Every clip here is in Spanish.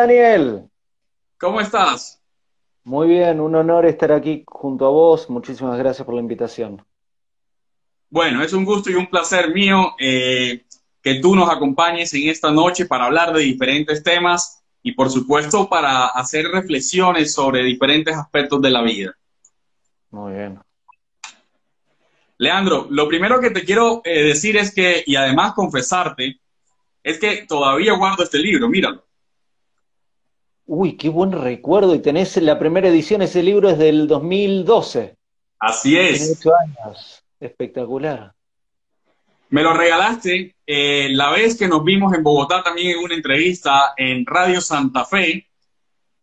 Daniel, ¿Cómo estás? muy bien, un honor estar aquí junto a vos, muchísimas gracias por la invitación. Bueno, es un gusto y un placer mío eh, que tú nos acompañes en esta noche para hablar de diferentes temas y por supuesto para hacer reflexiones sobre diferentes aspectos de la vida. Muy bien. Leandro, lo primero que te quiero eh, decir es que, y además confesarte, es que todavía guardo este libro, míralo. Uy, qué buen recuerdo, y tenés la primera edición, ese libro es del 2012, Así es. ocho años, espectacular. Me lo regalaste eh, la vez que nos vimos en Bogotá también en una entrevista en Radio Santa Fe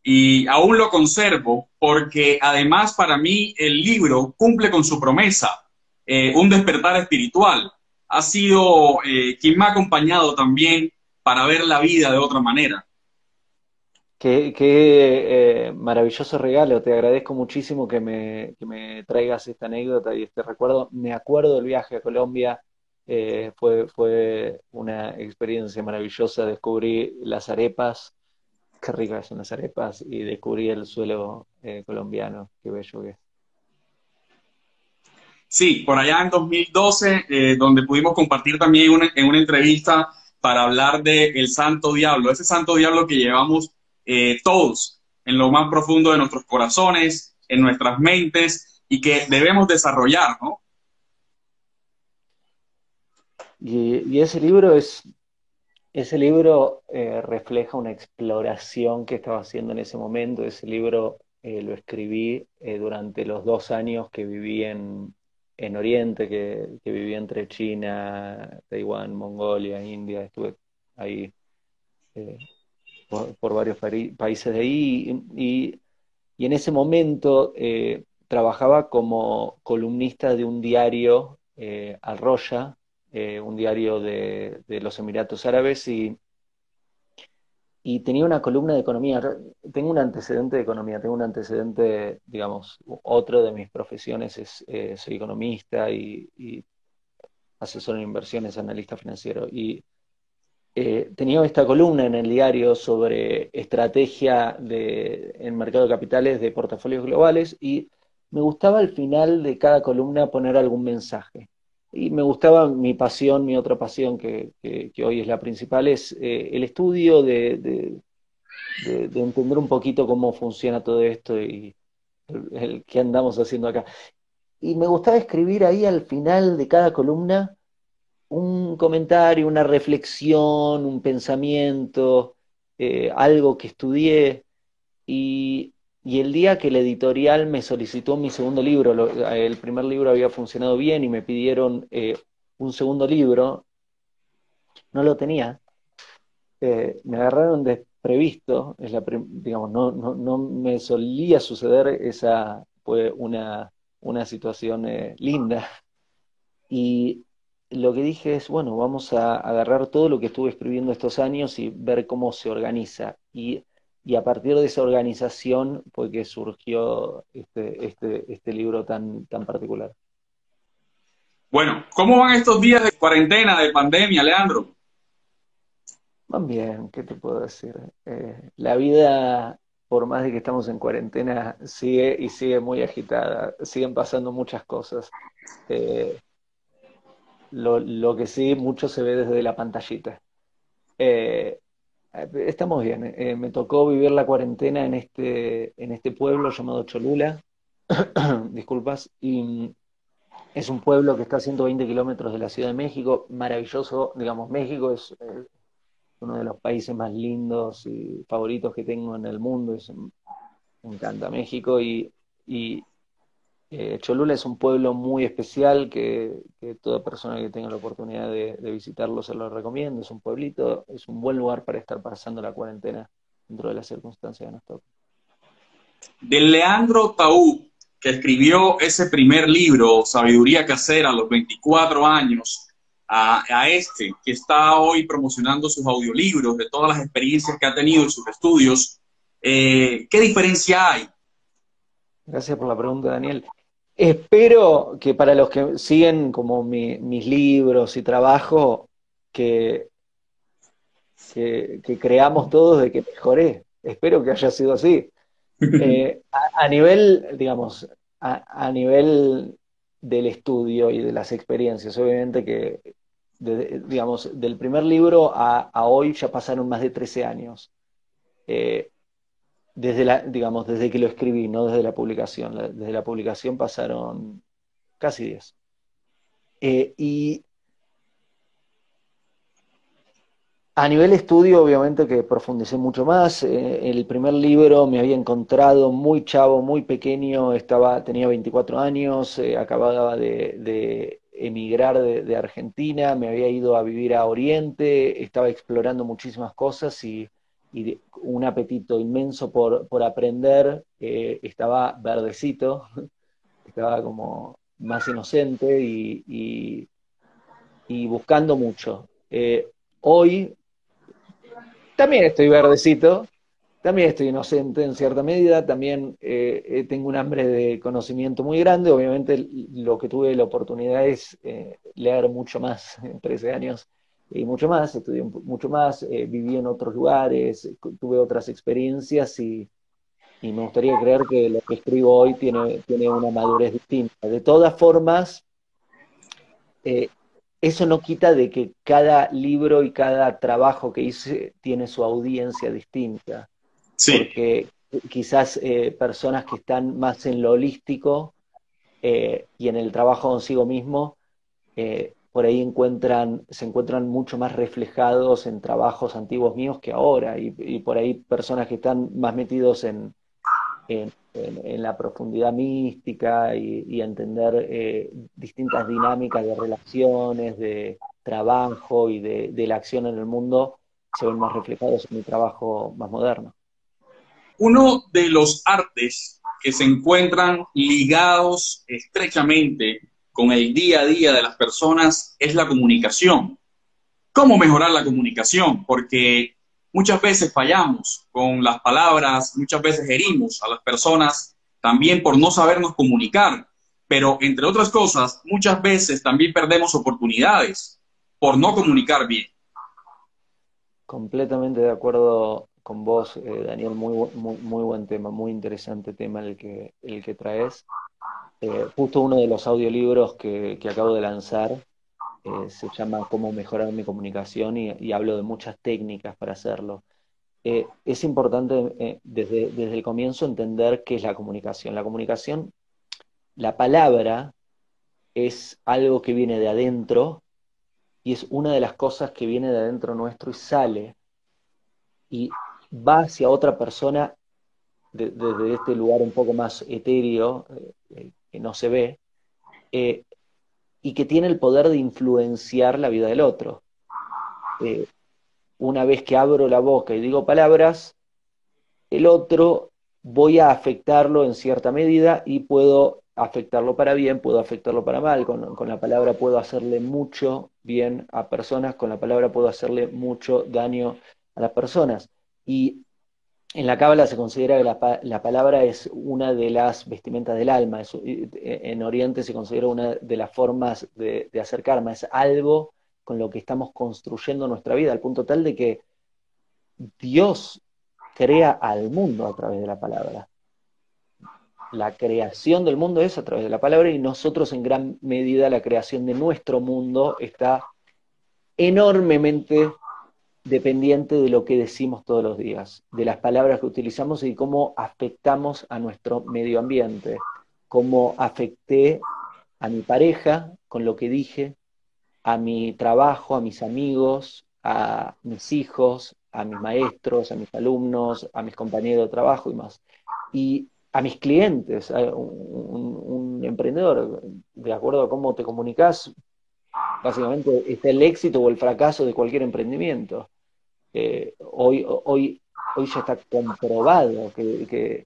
y aún lo conservo porque además para mí el libro cumple con su promesa, eh, un despertar espiritual. Ha sido eh, quien me ha acompañado también para ver la vida de otra manera. Qué, eh, maravilloso regalo, te agradezco muchísimo que me, que me traigas esta anécdota y este recuerdo. Me acuerdo del viaje a Colombia, eh, fue, fue una experiencia maravillosa, descubrí las arepas, qué ricas son las arepas, y descubrí el suelo eh, colombiano, qué bello que es. Sí, por allá en 2012, eh, donde pudimos compartir también en una entrevista para hablar de el Santo Diablo, ese Santo Diablo que llevamos eh, todos en lo más profundo de nuestros corazones, en nuestras mentes y que debemos desarrollar, ¿no? Y, ese libro es, ese libro eh, refleja una exploración que estaba haciendo en ese momento. Ese libro eh, lo escribí durante los dos años que viví en, en Oriente, que, viví entre China, Taiwán, Mongolia, India. Estuve ahí por, varios países de ahí. Y, y en ese momento eh, trabajaba como columnista de un diario, eh, Al Roya, eh, un diario de, de los Emiratos Árabes, y, y tenía una columna de economía. Tengo un antecedente de economía, tengo un antecedente, digamos, otro de mis profesiones es, eh, soy economista y, y asesor en inversiones, analista financiero. Y eh, tenía esta columna en el diario sobre estrategia en mercado de capitales de portafolios globales y me gustaba al final de cada columna poner algún mensaje. Y me gustaba mi pasión, mi otra pasión, que, que, hoy es la principal, es eh, el estudio de, de, entender un poquito cómo funciona todo esto y el, el, qué andamos haciendo acá. Y me gustaba escribir ahí al final de cada columna un comentario, una reflexión, un pensamiento, eh, algo que estudié. Y, el día que la editorial me solicitó mi segundo libro, el primer libro había funcionado bien y me pidieron eh, un segundo libro, no lo tenía. Eh, me agarraron desprevisto, es la, digamos, no, no, no, me solía suceder, esa fue una, una situación eh, linda. Y lo que dije es, bueno, vamos a agarrar todo lo que estuve escribiendo estos años y ver cómo se organiza. Y, y a partir de esa organización fue que surgió este, este, este libro tan, tan particular. Bueno, ¿cómo van estos días de cuarentena, de pandemia, Leandro? Van bien, ¿qué te puedo decir? Eh, la vida, por más de que estamos en cuarentena, sigue y sigue muy agitada. Siguen pasando muchas cosas. Eh, lo, que sí, mucho se ve desde la pantallita. Eh, estamos bien. Eh, me tocó vivir la cuarentena en este, en este pueblo llamado Cholula. Disculpas. Y es un pueblo que está a 120 kilómetros de la Ciudad de México. Maravilloso. Digamos, México es eh, uno de los países más lindos y favoritos que tengo en el mundo. Es, me encanta México. Y eh, Cholula es un pueblo muy especial que, que, toda persona que tenga la oportunidad de, de, visitarlo se lo recomiendo. Es un pueblito, es un buen lugar para estar pasando la cuarentena dentro de las circunstancias que nos tocan. De Leandro Taú, que escribió ese primer libro, Sabiduría Casera, a los 24 años, a, a este, que está hoy promocionando sus audiolibros, de todas las experiencias que ha tenido en sus estudios, eh, ¿qué diferencia hay? Gracias por la pregunta, Daniel. Espero que para los que siguen como mi, mis libros y trabajo, que que, creamos todos de que mejoré. Espero que haya sido así. Eh, a, nivel, digamos, a, nivel del estudio y de las experiencias, obviamente que, digamos, del primer libro a, hoy ya pasaron más de 13 años. Eh, desde la, digamos, desde que lo escribí, no desde la publicación. desde la publicación pasaron casi 10. Eh, y a nivel estudio, obviamente que profundicé mucho más. Eh, el primer libro me había encontrado muy chavo, muy pequeño, estaba, tenía 24 años, eh, acababa de, emigrar de, Argentina, me había ido a vivir a Oriente, estaba explorando muchísimas cosas y, un apetito inmenso por, aprender, estaba verdecito, estaba como más inocente y, y, buscando mucho. Eh, hoy también estoy verdecito, también estoy inocente en cierta medida, también eh, eh, tengo un hambre de conocimiento muy grande, obviamente lo que tuve la oportunidad es leer mucho más en 13 años y mucho más, estudié mucho más, viví en otros lugares, tuve otras experiencias y, y me gustaría creer que lo que escribo hoy tiene, tiene una madurez distinta. De todas formas, eh, eso no quita de que cada libro y cada trabajo que hice tiene su audiencia distinta. Sí. Porque quizás eh, personas que están más en lo holístico eh, y en el trabajo consigo mismo, por ahí se encuentran mucho más reflejados en trabajos antiguos míos que ahora. y por ahí personas que están más metidos en, la profundidad mística y, entender eh, distintas dinámicas de relaciones, de trabajo y de, la acción en el mundo, se ven más reflejados en mi trabajo más moderno. Uno de los artes que se encuentran ligados estrechamente con el día a día de las personas es la comunicación. ¿Cómo mejorar la comunicación? Porque muchas veces fallamos con las palabras, muchas veces herimos a las personas también por no sabernos comunicar, pero entre otras cosas, muchas veces también perdemos oportunidades por no comunicar bien. Completamente de acuerdo con vos, eh, Daniel, muy, muy, buen tema, muy interesante tema el que, el que traes. Eh, justo uno de los audiolibros que acabo de lanzar eh, se llama Cómo mejorar mi comunicación y, hablo de muchas técnicas para hacerlo. Eh, es importante desde, desde el comienzo entender qué es la comunicación. La comunicación, la palabra es algo que viene de adentro y es una de las cosas que viene de adentro nuestro y sale y va hacia otra persona desde este lugar un poco más etéreo, que no se ve, y que tiene el poder de influenciar la vida del otro. Eh, una vez que abro la boca y digo palabras, el otro voy a afectarlo en cierta medida y puedo afectarlo para bien, puedo afectarlo para mal. Con, con, la palabra puedo hacerle mucho bien a personas, con la palabra puedo hacerle mucho daño a las personas. Y en la Cábala se considera que la, palabra es una de las vestimentas del alma. en Oriente se considera una de las formas de, hacer karma. Es algo con lo que estamos construyendo nuestra vida, al punto tal de que Dios crea al mundo a través de la palabra. La creación del mundo es a través de la palabra y nosotros en gran medida la creación de nuestro mundo está enormemente dependiente de lo que decimos todos los días, de las palabras que utilizamos y cómo afectamos a nuestro medio ambiente, cómo afecté a mi pareja con lo que dije, a mi trabajo, a mis amigos, a mis hijos, a mis maestros, a mis alumnos, a mis compañeros de trabajo y más. Y a mis clientes, un, un emprendedor, de acuerdo a cómo te comunicas, básicamente está el éxito o el fracaso de cualquier emprendimiento. Hoy, hoy, hoy ya está comprobado que,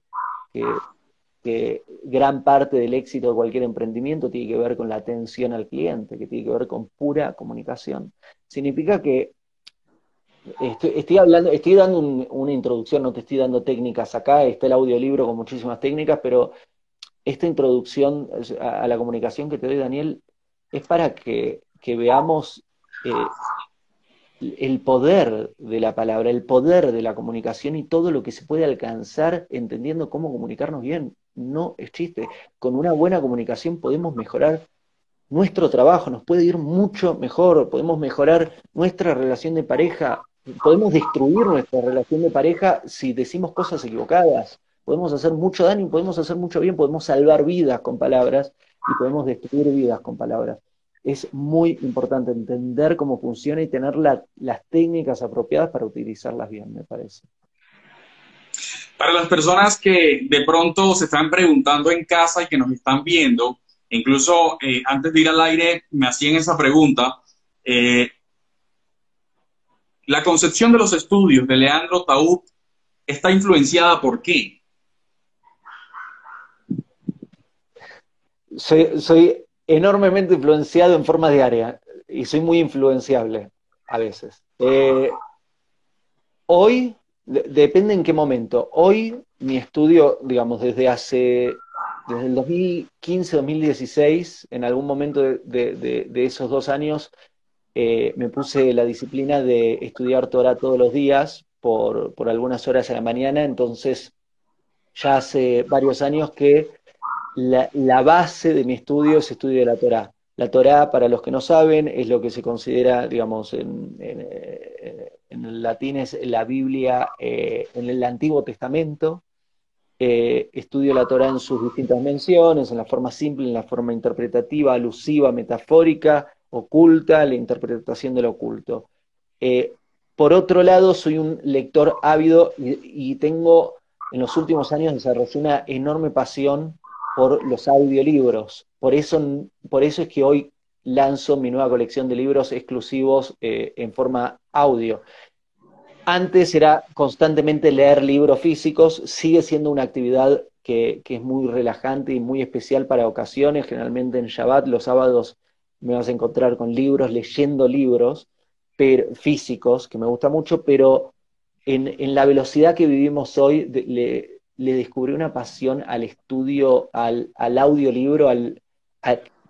gran parte del éxito de cualquier emprendimiento tiene que ver con la atención al cliente, que tiene que ver con pura comunicación. Significa que estoy, hablando, estoy dando una introducción, no te estoy dando técnicas acá, está el audiolibro con muchísimas técnicas, pero esta introducción a, la comunicación que te doy, Daniel, es para que, veamos eh, el poder de la palabra, el poder de la comunicación y todo lo que se puede alcanzar entendiendo cómo comunicarnos bien. No es chiste. Con una buena comunicación podemos mejorar nuestro trabajo, nos puede ir mucho mejor, podemos mejorar nuestra relación de pareja, podemos destruir nuestra relación de pareja si decimos cosas equivocadas, podemos hacer mucho daño, podemos hacer mucho bien, podemos salvar vidas con palabras y podemos destruir vidas con palabras es muy importante entender cómo funciona y tener las técnicas apropiadas para utilizarlas bien, me parece. Para las personas que de pronto se están preguntando en casa y que nos están viendo, incluso eh, antes de ir al aire me hacían esa pregunta, eh, la concepción de los estudios de Leandro Taúd está influenciada por qué? Soy, soy enormemente influenciado en forma diaria y soy muy influenciable a veces. Eh, hoy, depende en qué momento, hoy mi estudio, digamos, desde hace, desde el 2015-2016, en algún momento de, esos dos años, eh, me puse la disciplina de estudiar Torah todos los días por, por algunas horas a la mañana, entonces ya hace varios años que la, base de mi estudio es estudio de la Torá. La Torá, para los que no saben, es lo que se considera, digamos, en, eh, el latín es la Biblia eh, en el Antiguo Testamento. Eh, estudio la Torá en sus distintas menciones, en la forma simple, en la forma interpretativa, alusiva, metafórica, oculta, la interpretación del oculto. por otro lado, soy un lector ávido y, tengo en los últimos años desarrollado una enorme pasión por los audiolibros. Por eso, por eso es que hoy lanzo mi nueva colección de libros exclusivos eh, en forma audio. Antes era constantemente leer libros físicos, sigue siendo una actividad que, que, es muy relajante y muy especial para ocasiones. Generalmente en Shabbat, los sábados, me vas a encontrar con libros, leyendo libros pero, físicos, que me gusta mucho, pero en, en la velocidad que vivimos hoy, le descubrí una pasión al estudio, al, audiolibro, al,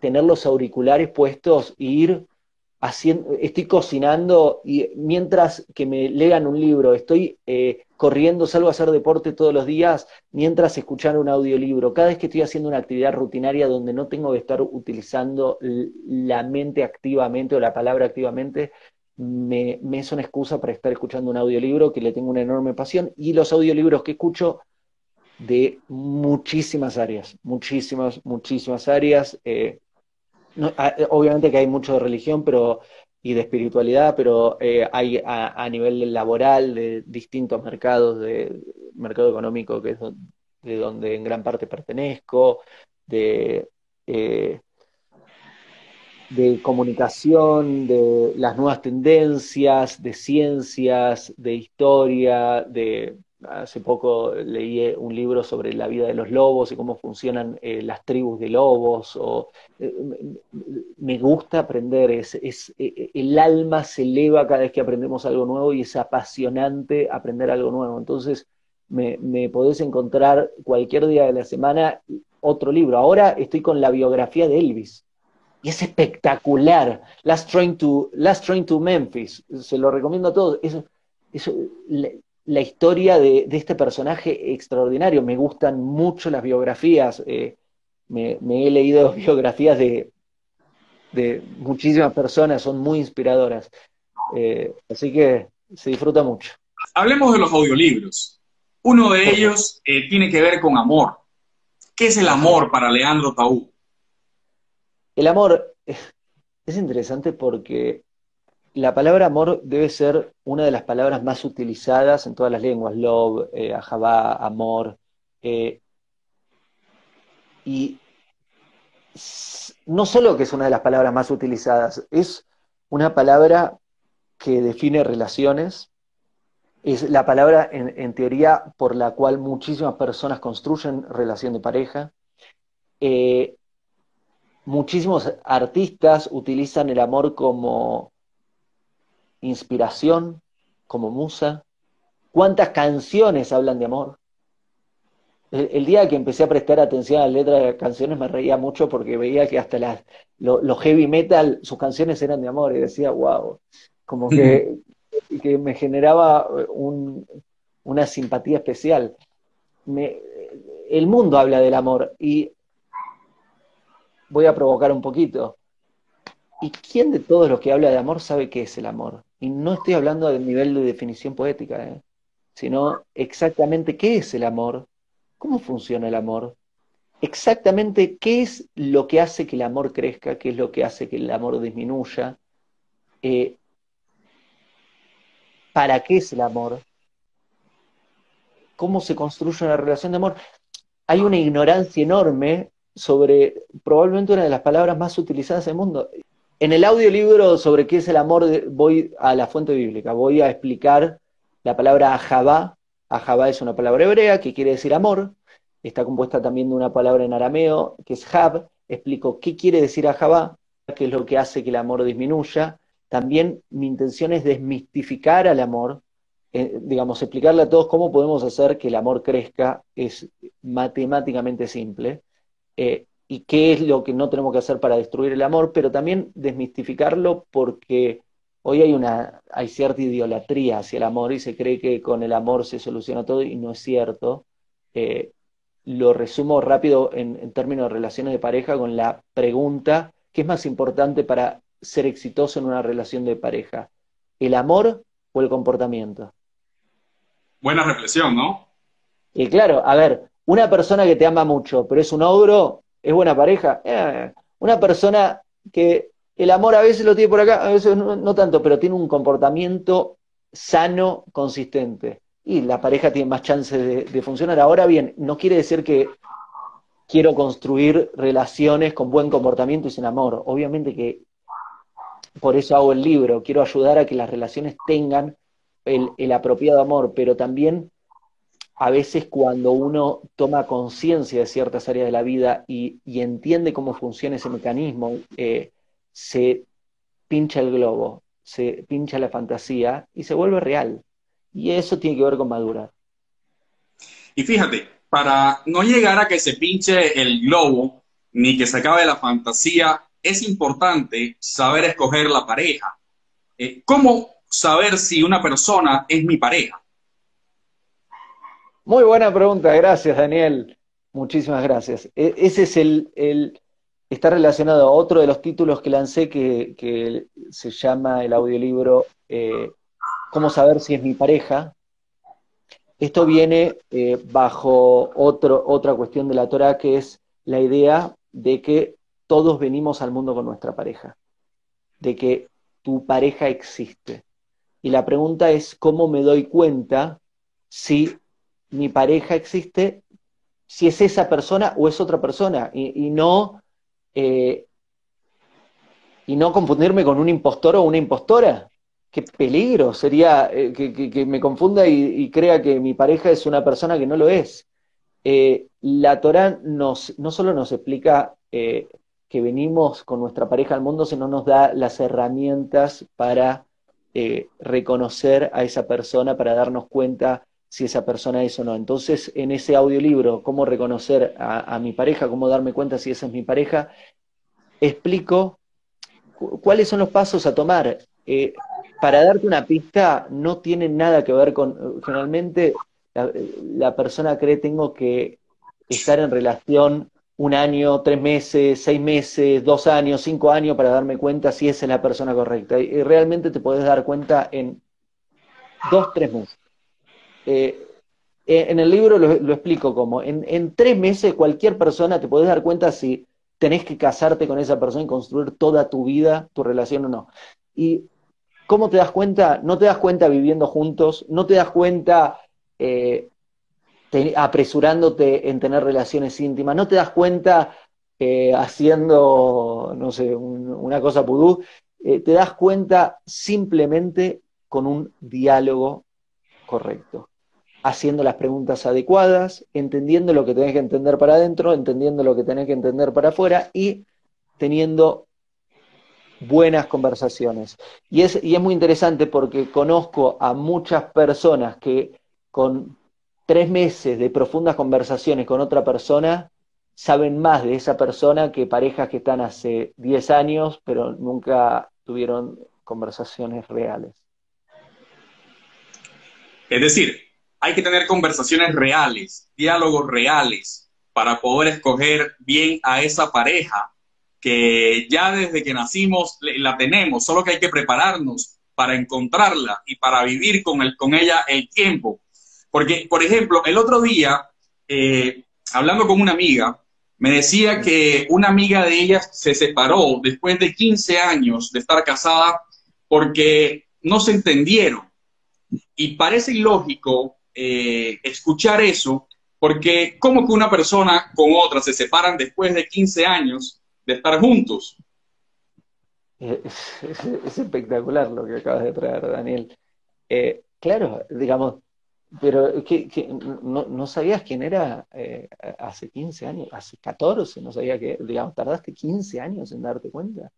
tener los auriculares puestos e ir haciendo, estoy cocinando y mientras que me lean un libro, estoy eh, corriendo, salgo a hacer deporte todos los días, mientras escuchar un audiolibro. Cada vez que estoy haciendo una actividad rutinaria donde no tengo que estar utilizando la mente activamente o la palabra activamente, me, me es una excusa para estar escuchando un audiolibro que le tengo una enorme pasión y los audiolibros que escucho de muchísimas áreas, muchísimas, muchísimas áreas. Eh, obviamente que hay mucho de religión pero, y de espiritualidad, pero eh, hay a, nivel laboral de distintos mercados, de mercado económico que es de donde en gran parte pertenezco, eh, de comunicación, de las nuevas tendencias, de ciencias, de historia, de Hace poco leí un libro sobre la vida de los lobos y cómo funcionan eh, las tribus de lobos. O, eh, me gusta aprender, es, eh, el alma se eleva cada vez que aprendemos algo nuevo y es apasionante aprender algo nuevo. Entonces, me, me podés encontrar cualquier día de la semana otro libro. Ahora estoy con la biografía de Elvis. Y es espectacular. Last Train to, Memphis. Se lo recomiendo a todos. Es, la historia de, este personaje extraordinario. Me gustan mucho las biografías. Eh, me, he leído biografías de, muchísimas personas, son muy inspiradoras. Eh, así que se disfruta mucho. Hablemos de los audiolibros. Uno de ellos eh, tiene que ver con amor. ¿Qué es el amor para Leandro Taú? El amor es interesante porque la palabra amor debe ser una de las palabras más utilizadas en todas las lenguas, love, eh, amor. Eh, y no solo que es una de las palabras más utilizadas, es una palabra que define relaciones, es la palabra en, teoría por la cual muchísimas personas construyen relación de pareja. Eh, muchísimos artistas utilizan el amor como inspiración, como musa. ¿Cuántas canciones hablan de amor? El, día que empecé a prestar atención a las letras de las canciones me reía mucho porque veía que hasta las, los heavy metal, sus canciones eran de amor y decía, wow. como que, que me generaba una simpatía especial. el mundo habla del amor y voy a provocar un poquito. ¿Y quién de todos los que habla de amor sabe qué es el amor? Y no estoy hablando del nivel de definición poética, ¿eh? sino exactamente qué es el amor, cómo funciona el amor, exactamente qué es lo que hace que el amor crezca, qué es lo que hace que el amor disminuya, eh, para qué es el amor, cómo se construye una relación de amor. Hay una ignorancia enorme sobre probablemente una de las palabras más utilizadas en el mundo. En el audiolibro sobre qué es el amor voy a la fuente bíblica, voy a explicar la palabra ahabá. Ahabá es una palabra hebrea que quiere decir amor, está compuesta también de una palabra en arameo que es hab. Explico qué quiere decir ahabá, qué es lo que hace que el amor disminuya. También mi intención es desmistificar al amor, eh, digamos, explicarle a todos cómo podemos hacer que el amor crezca, es matemáticamente simple. Eh, y qué es lo que no tenemos que hacer para destruir el amor, pero también desmistificarlo porque hoy hay una hay cierta idolatría hacia el amor y se cree que con el amor se soluciona todo y no es cierto. Eh, lo resumo rápido en, términos de relaciones de pareja con la pregunta, ¿qué es más importante para ser exitoso en una relación de pareja? ¿El amor o el comportamiento? Buena reflexión, ¿no? Y claro, a ver, una persona que te ama mucho, pero es un ogro, ¿Es buena pareja? Eh, una persona que el amor a veces lo tiene por acá, a veces no, tanto, pero tiene un comportamiento sano, consistente. Y la pareja tiene más chances de, funcionar. Ahora bien, no quiere decir que quiero construir relaciones con buen comportamiento y sin amor. Obviamente que por eso hago el libro. Quiero ayudar a que las relaciones tengan el, el apropiado amor, pero también a veces cuando uno toma conciencia de ciertas áreas de la vida y, entiende cómo funciona ese mecanismo, eh, se pincha el globo, se pincha la fantasía y se vuelve real. Y eso tiene que ver con madurar. Y fíjate, para no llegar a que se pinche el globo ni que se acabe la fantasía, es importante saber escoger la pareja. Eh, ¿Cómo saber si una persona es mi pareja? Muy buena pregunta, gracias Daniel. Muchísimas gracias. E, ese es el, está relacionado a otro de los títulos que lancé que, se llama el audiolibro eh, ¿Cómo saber si es mi pareja? Esto viene eh, bajo otro, otra cuestión de la Torah que es la idea de que todos venimos al mundo con nuestra pareja, de que tu pareja existe. Y la pregunta es, ¿cómo me doy cuenta si mi pareja existe si es esa persona o es otra persona y, no eh, y no confundirme con un impostor o una impostora. Qué peligro sería eh, que, me confunda y, crea que mi pareja es una persona que no lo es. Eh, la Torah nos, no solo nos explica que venimos con nuestra pareja al mundo, sino nos da las herramientas para reconocer a esa persona, para darnos cuenta si esa persona es o no. Entonces, en ese audiolibro, cómo reconocer a, mi pareja, cómo darme cuenta si esa es mi pareja, explico cuáles son los pasos a tomar. Eh, para darte una pista, no tiene nada que ver con, generalmente la, persona cree tengo que estar en relación un año, tres meses, seis meses, dos años, cinco años para darme cuenta si esa es la persona correcta. Y realmente te puedes dar cuenta en dos, tres meses. Eh, eh, en el libro lo, explico como, en, tres meses cualquier persona te puedes dar cuenta si tenés que casarte con esa persona y construir toda tu vida, tu relación o no. Y ¿cómo te das cuenta? No te das cuenta viviendo juntos, no te das cuenta eh, apresurándote en tener relaciones íntimas, no te das cuenta haciendo, no sé, una cosa pudú, te das cuenta simplemente con un diálogo correcto haciendo las preguntas adecuadas, entendiendo lo que tenés que entender para adentro, entendiendo lo que tenés que entender para afuera y teniendo buenas conversaciones. Y es, y es muy interesante porque conozco a muchas personas que con tres meses de profundas conversaciones con otra persona saben más de esa persona que parejas que están hace 10 años, pero nunca tuvieron conversaciones reales. Es decir, hay que tener conversaciones reales, diálogos reales, para poder escoger bien a esa pareja que ya desde que nacimos la tenemos, solo que hay que prepararnos para encontrarla y para vivir con, el, con ella el tiempo. Porque, por ejemplo, el otro día, eh, hablando con una amiga, me decía que una amiga de ella se separó después de 15 años de estar casada porque no se entendieron. Y parece ilógico eh, escuchar eso, porque ¿cómo que una persona con otra se separan después de 15 años de estar juntos? Es, espectacular lo que acabas de traer, Daniel. Eh, claro, digamos, pero que, no, sabías quién era eh, hace 15 años, hace 14, no sabía que, digamos, tardaste 15 años en darte cuenta.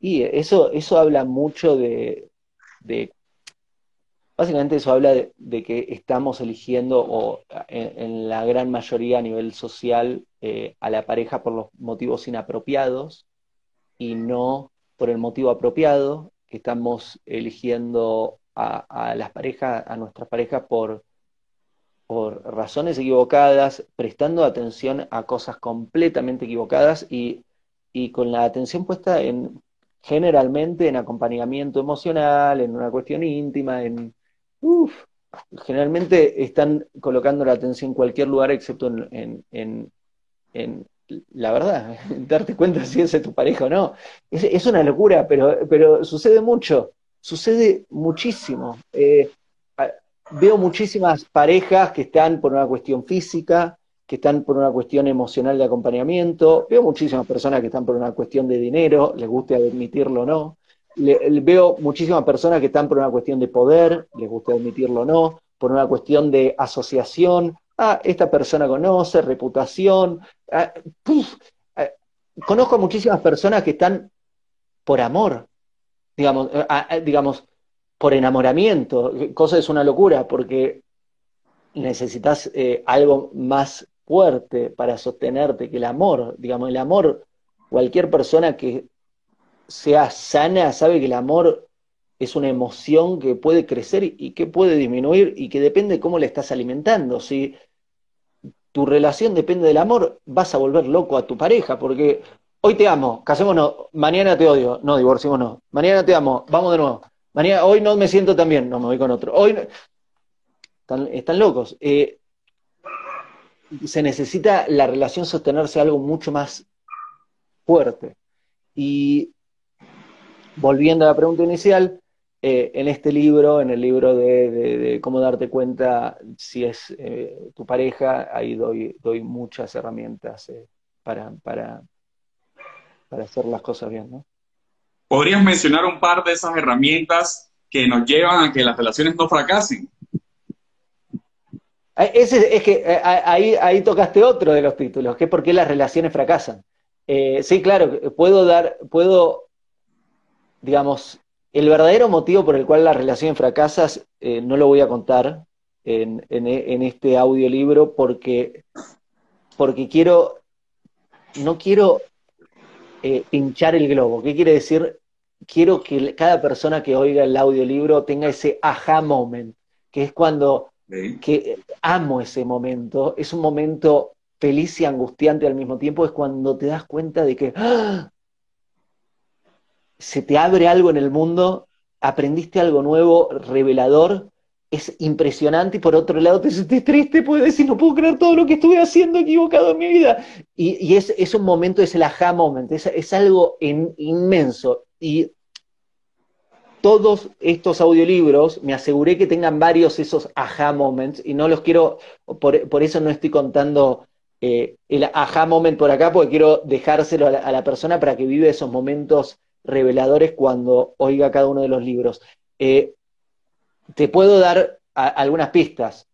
Y eso, eso habla mucho de, básicamente eso habla de, que estamos eligiendo, o en, la gran mayoría a nivel social, eh, a la pareja por los motivos inapropiados y no por el motivo apropiado, que estamos eligiendo a, las parejas, a nuestras parejas por por razones equivocadas, prestando atención a cosas completamente equivocadas y, con la atención puesta en generalmente en acompañamiento emocional, en una cuestión íntima, en... Uf, generalmente están colocando la atención en cualquier lugar excepto en, en, en, la verdad, darte cuenta si es tu pareja o no. Es, una locura, pero, pero sucede mucho, sucede muchísimo. Eh, veo muchísimas parejas que están por una cuestión física, que están por una cuestión emocional de acompañamiento, veo muchísimas personas que están por una cuestión de dinero, les guste admitirlo o no, veo muchísimas personas que están por una cuestión de poder, les guste admitirlo o no, por una cuestión de asociación, ah, esta persona conoce, reputación, ah, ah, conozco muchísimas personas que están por amor, digamos, ah, digamos, por enamoramiento, cosa es una locura, porque necesitas eh, algo más fuerte para sostenerte que el amor. Digamos, el amor, cualquier persona que sea sana sabe que el amor es una emoción que puede crecer y que puede disminuir y que depende de cómo le estás alimentando. Si tu relación depende del amor, vas a volver loco a tu pareja, porque hoy te amo, casémonos, mañana te odio, no, divorciémonos, mañana te amo, vamos de nuevo. Mañana, hoy no me siento tan bien, no me voy con otro. Hoy están, locos. Eh, se necesita la relación sostenerse algo mucho más fuerte. Y volviendo a la pregunta inicial, eh, en este libro, en el libro de, cómo darte cuenta si es eh, tu pareja, ahí doy, doy muchas herramientas para, para, para hacer las cosas bien, ¿no? ¿Podrías mencionar un par de esas herramientas que nos llevan a que las relaciones no fracasen? Ese, es que eh, ahí, ahí tocaste otro de los títulos, que es por qué las relaciones fracasan. Eh, sí, claro, puedo dar, puedo, digamos, el verdadero motivo por el cual las relaciones fracasan eh, no lo voy a contar en, en, este audiolibro porque, porque quiero, no quiero pinchar el globo. ¿Qué quiere decir? Quiero que cada persona que oiga el audiolibro tenga ese aha moment, que es cuando que amo ese momento, es un momento feliz y angustiante al mismo tiempo, es cuando te das cuenta de que ¡ah! Se te abre algo en el mundo, aprendiste algo nuevo, revelador, es impresionante y por otro lado te sientes triste, puedes decir, no puedo creer todo lo que estuve haciendo equivocado en mi vida. Y, es, un momento, es el aha moment, es, algo inmenso. Y todos estos audiolibros me aseguré que tengan varios esos aha moments y no los quiero, por, eso no estoy contando eh, el aha moment por acá, porque quiero dejárselo a la, persona para que vive esos momentos reveladores cuando oiga cada uno de los libros. Eh, te puedo dar algunas pistas.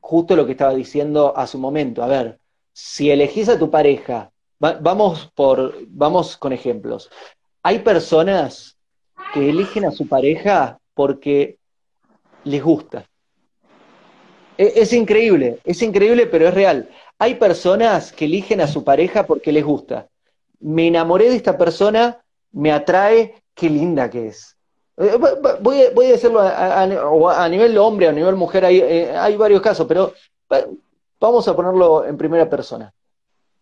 Justo lo que estaba diciendo hace un momento. A ver, si elegís a tu pareja, vamos, por, vamos con ejemplos. Hay personas que eligen a su pareja porque les gusta. E, es, increíble, es increíble, pero es real. Hay personas que eligen a su pareja porque les gusta. Me enamoré de esta persona, me atrae, qué linda que es. Eh, voy, voy, a decirlo a, nivel hombre, a nivel mujer, hay, eh, varios casos, pero vamos a ponerlo en primera persona.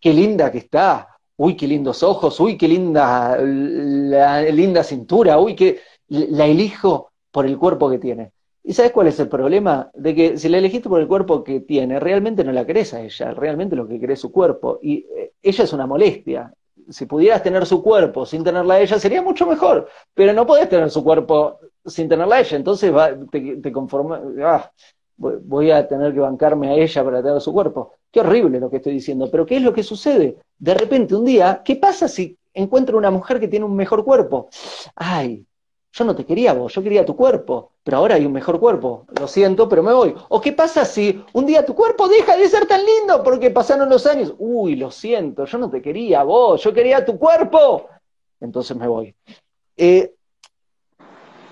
Qué linda que está, uy, qué lindos ojos, uy, qué linda, la, linda cintura, uy, que la elijo por el cuerpo que tiene. ¿Y sabes cuál es el problema? De que si la elegiste por el cuerpo que tiene, realmente no la querés a ella, realmente lo que querés es su cuerpo. Y eh, ella es una molestia. Si pudieras tener su cuerpo sin tenerla a ella, sería mucho mejor. Pero no podés tener su cuerpo sin tenerla a ella. Entonces va, te, te conformas. Ah, voy a tener que bancarme a ella para tener su cuerpo. Qué horrible lo que estoy diciendo. Pero ¿qué es lo que sucede? De repente, un día, ¿qué pasa si encuentro una mujer que tiene un mejor cuerpo? Ay, yo no te quería vos, yo quería tu cuerpo, pero ahora hay un mejor cuerpo, lo siento, pero me voy. ¿O qué pasa si un día tu cuerpo deja de ser tan lindo porque pasaron los años? Uy, lo siento, yo no te quería vos, yo quería tu cuerpo. Entonces me voy. Eh,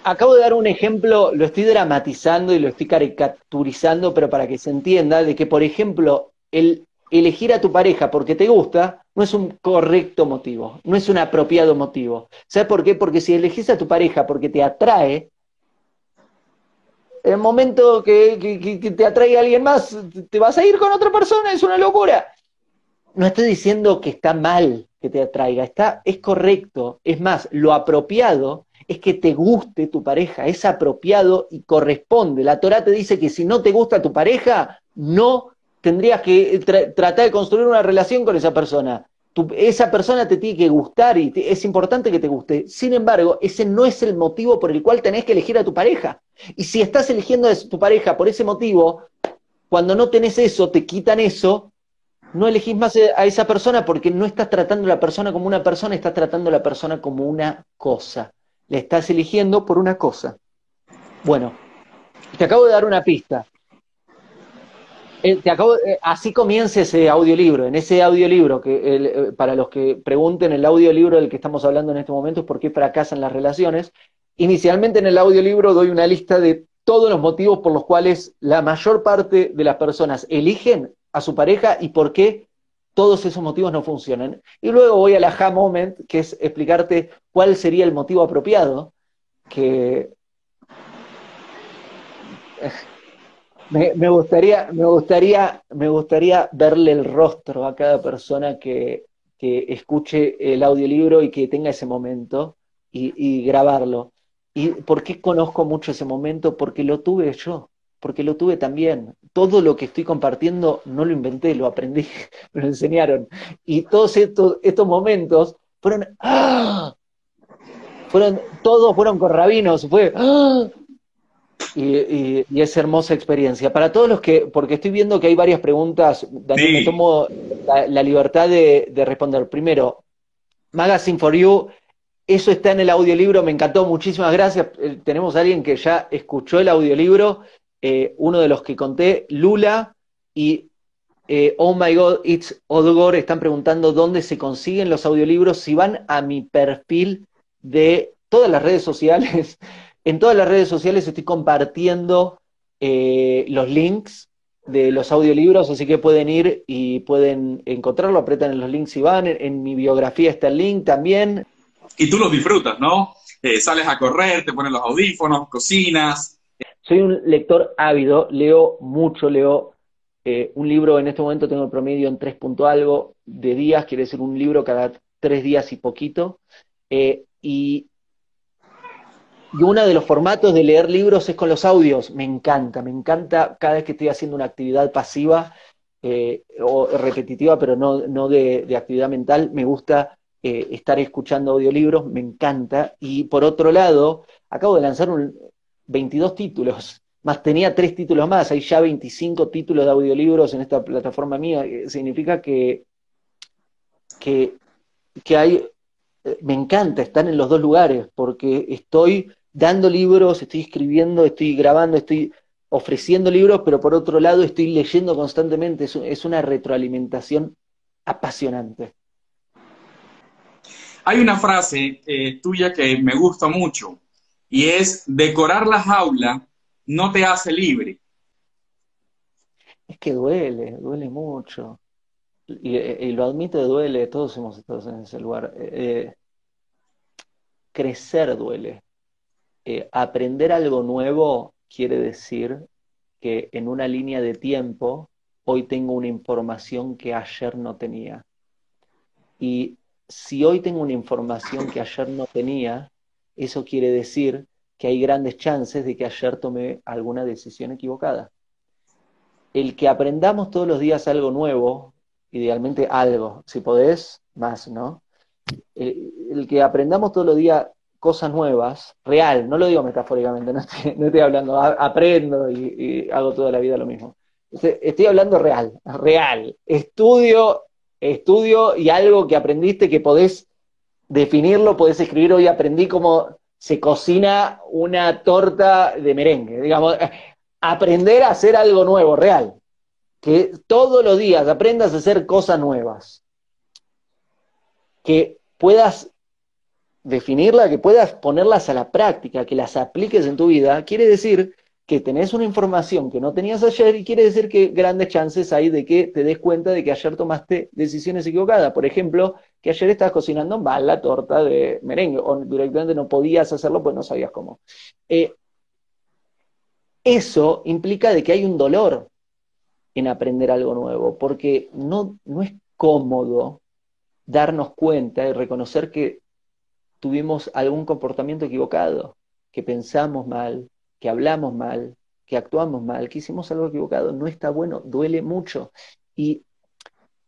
acabo de dar un ejemplo, lo estoy dramatizando y lo estoy caricaturizando, pero para que se entienda de que, por ejemplo, el elegir a tu pareja porque te gusta no es un correcto motivo, no es un apropiado motivo. ¿Sabes por qué? Porque si elegís a tu pareja porque te atrae, el momento que, te atrae a alguien más, te vas a ir con otra persona, es una locura. No estoy diciendo que está mal que te atraiga, está, es correcto. Es más, lo apropiado es que te guste tu pareja, es apropiado y corresponde. La Torah te dice que si no te gusta tu pareja, no tendrías que tratar de construir una relación con esa persona. esa persona te tiene que gustar y es importante que te guste. Sin embargo, ese no es el motivo por el cual tenés que elegir a tu pareja. Y si estás eligiendo a tu pareja por ese motivo, cuando no tenés eso, te quitan eso, no elegís más a esa persona porque no estás tratando a la persona como una persona, estás tratando a la persona como una cosa. Le estás eligiendo por una cosa. Bueno, te acabo de dar una pista. Eh, eh, así comienza ese audiolibro. En ese audiolibro, que eh, para los que pregunten, el audiolibro del que estamos hablando en este momento es por qué fracasan las relaciones. Inicialmente en el audiolibro doy una lista de todos los motivos por los cuales la mayor parte de las personas eligen a su pareja y por qué todos esos motivos no funcionan. Y luego voy al aha moment, que es explicarte cuál sería el motivo apropiado, que me, gustaría, me, gustaría, me gustaría verle el rostro a cada persona que, escuche el audiolibro y que tenga ese momento y, grabarlo. ¿Y por qué conozco mucho ese momento? Porque lo tuve yo, porque lo tuve también. Todo lo que estoy compartiendo no lo inventé, lo aprendí, me lo enseñaron. Y todos estos, estos momentos fueron, ¡ah! fueron, todos fueron con rabinos, fue, ¡ah! Y, y, esa hermosa experiencia. Para todos los que, porque estoy viendo que hay varias preguntas, Daniel, me tomo la, libertad de, responder. Primero, Magazine for You, eso está en el audiolibro, me encantó, muchísimas gracias. Eh, tenemos a alguien que ya escuchó el audiolibro, eh, uno de los que conté, Lula y eh, Oh My God, It's Odgor, están preguntando dónde se consiguen los audiolibros. Si van a mi perfil de todas las redes sociales, en todas las redes sociales estoy compartiendo eh, los links de los audiolibros, así que pueden ir y pueden encontrarlo, apretan en los links y van, en, mi biografía está el link también. Y tú los disfrutas, ¿no? Eh, sales a correr, te pones los audífonos, cocinas. Soy un lector ávido, leo mucho, leo eh, un libro, en este momento tengo el promedio en tres punto algo de días, quiere decir un libro cada tres días y poquito. y y uno de los formatos de leer libros es con los audios. Me encanta, me encanta cada vez que estoy haciendo una actividad pasiva eh, o repetitiva, pero no, de, actividad mental. Me gusta eh, estar escuchando audiolibros, me encanta. Y por otro lado, acabo de lanzar un 22 títulos, más tenía tres títulos más. Hay ya 25 títulos de audiolibros en esta plataforma mía. Significa que, que, que hay eh, me encanta estar en los dos lugares porque estoy dando libros, estoy escribiendo, estoy grabando, estoy ofreciendo libros, pero por otro lado estoy leyendo constantemente. Es, una retroalimentación apasionante. Hay una frase eh, tuya que me gusta mucho y es, decorar la jaula no te hace libre. Es que duele, duele mucho. Y, lo admito, duele, todos hemos estado en ese lugar. Eh, crecer duele eh, aprender algo nuevo quiere decir que en una línea de tiempo hoy tengo una información que ayer no tenía. Y si hoy tengo una información que ayer no tenía, eso quiere decir que hay grandes chances de que ayer tomé alguna decisión equivocada. El que aprendamos todos los días algo nuevo, idealmente algo, si podés, más, ¿no? El, que aprendamos todos los días cosas nuevas, real, no lo digo metafóricamente, no estoy, hablando, aprendo y, hago toda la vida lo mismo. Estoy, hablando real, real. Estudio, estudio y algo que aprendiste que podés definirlo, podés escribir, hoy aprendí cómo se cocina una torta de merengue, digamos, aprender a hacer algo nuevo, real. Que todos los días aprendas a hacer cosas nuevas. Que puedas definirla, que puedas ponerlas a la práctica, que las apliques en tu vida, quiere decir que tenés una información que no tenías ayer y quiere decir que grandes chances hay de que te des cuenta de que ayer tomaste decisiones equivocadas. Por ejemplo, que ayer estabas cocinando mal la torta de merengue o directamente no podías hacerlo pues no sabías cómo. Eh, eso implica de que hay un dolor en aprender algo nuevo, porque no, no es cómodo darnos cuenta y reconocer que tuvimos algún comportamiento equivocado, que pensamos mal, que hablamos mal, que actuamos mal, que hicimos algo equivocado. No está bueno, duele mucho. Y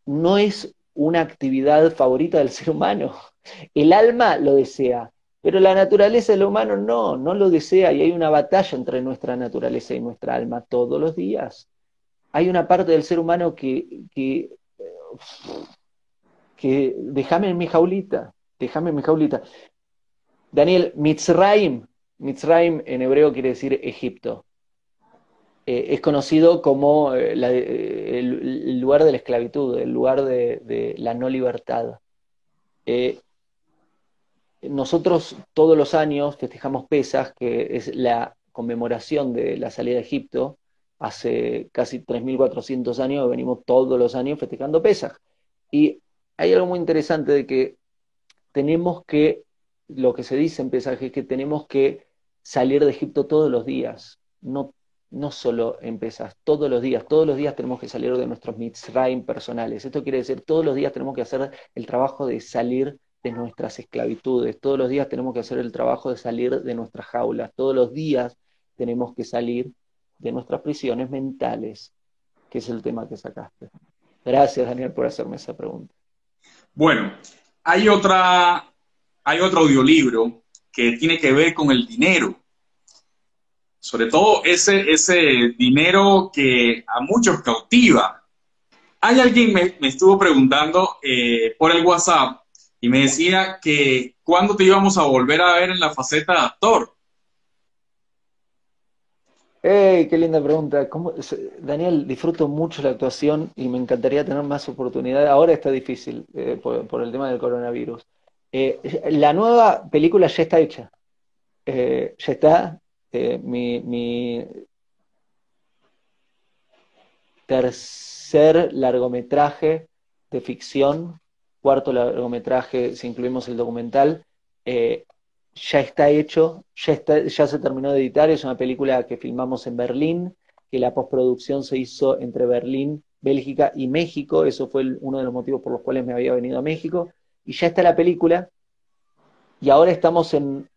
no es una actividad favorita del ser humano. El alma lo desea, pero la naturaleza del humano no, no lo desea y hay una batalla entre nuestra naturaleza y nuestra alma todos los días. Hay una parte del ser humano que, que, que déjame en mi jaulita, déjame mi jaulita. Daniel, Mitzrayim, Mitzrayim en hebreo quiere decir Egipto. Eh, es conocido como eh, eh, el, lugar de la esclavitud, el lugar de, la no libertad. nosotros todos los años festejamos Pesas, que es la conmemoración de la salida de Egipto. Hace casi 3.400 años venimos todos los años festejando Pesas. Y hay algo muy interesante de que tenemos que, lo que se dice en Pesaj es que tenemos que salir de Egipto todos los días, no, no solo en todos los días, todos los días tenemos que salir de nuestros mitzrayim personales. Esto quiere decir, todos los días tenemos que hacer el trabajo de salir de nuestras esclavitudes, todos los días tenemos que hacer el trabajo de salir de nuestras jaulas, todos los días tenemos que salir de nuestras prisiones mentales, que es el tema que sacaste. Gracias, Daniel, por hacerme esa pregunta. Bueno, hay otra, hay otro audiolibro que tiene que ver con el dinero. Sobre todo ese, ese dinero que a muchos cautiva. Hay alguien me, me estuvo preguntando eh, por el WhatsApp y me decía que cuándo te íbamos a volver a ver en la faceta de actor. ¡Ey, qué linda pregunta! Daniel, disfruto mucho la actuación y me encantaría tener más oportunidades. Ahora está difícil eh, por, el tema del coronavirus. Eh, la nueva película ya está hecha. Eh, ya está. Mi, tercer largometraje de ficción, cuarto largometraje, si incluimos el documental, ya está hecho, ya, está, ya se terminó de editar. Es una película que filmamos en Berlín, que la postproducción se hizo entre Berlín, Bélgica y México. Eso fue uno de los motivos por los cuales me había venido a México y ya está la película, y ahora estamos en,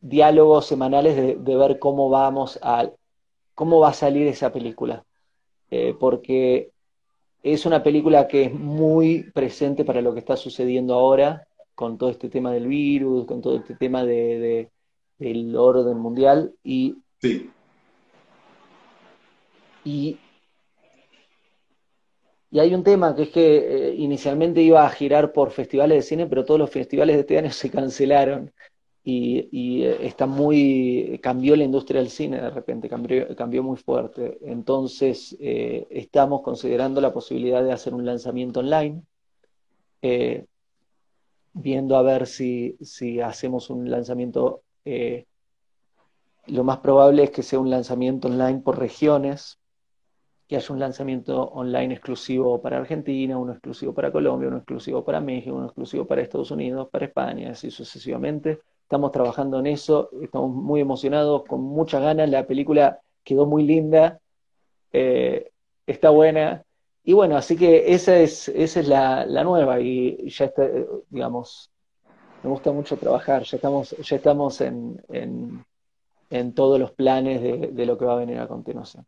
diálogos semanales de, ver cómo vamos a, cómo va a salir esa película, eh, porque es una película que es muy presente para lo que está sucediendo ahora, con todo este tema del virus, con todo este tema de, del orden mundial, y, sí. y y hay un tema que es que eh, inicialmente iba a girar por festivales de cine, pero todos los festivales de este año se cancelaron. Y, eh, está muy. cambió la industria del cine de repente, cambió, cambió muy fuerte. Entonces, eh, estamos considerando la posibilidad de hacer un lanzamiento online, viendo a ver si, si hacemos un lanzamiento. lo más probable es que sea un lanzamiento online por regiones, que haya un lanzamiento online exclusivo para Argentina, uno exclusivo para Colombia, uno exclusivo para México, uno exclusivo para Estados Unidos, para España, así sucesivamente, estamos trabajando en eso, estamos muy emocionados, con muchas ganas, la película quedó muy linda, eh, está buena, y bueno, así que esa es, esa es la, nueva, y ya está, digamos, me gusta mucho trabajar, ya estamos, ya estamos en, en, todos los planes de, de lo que va a venir a continuación.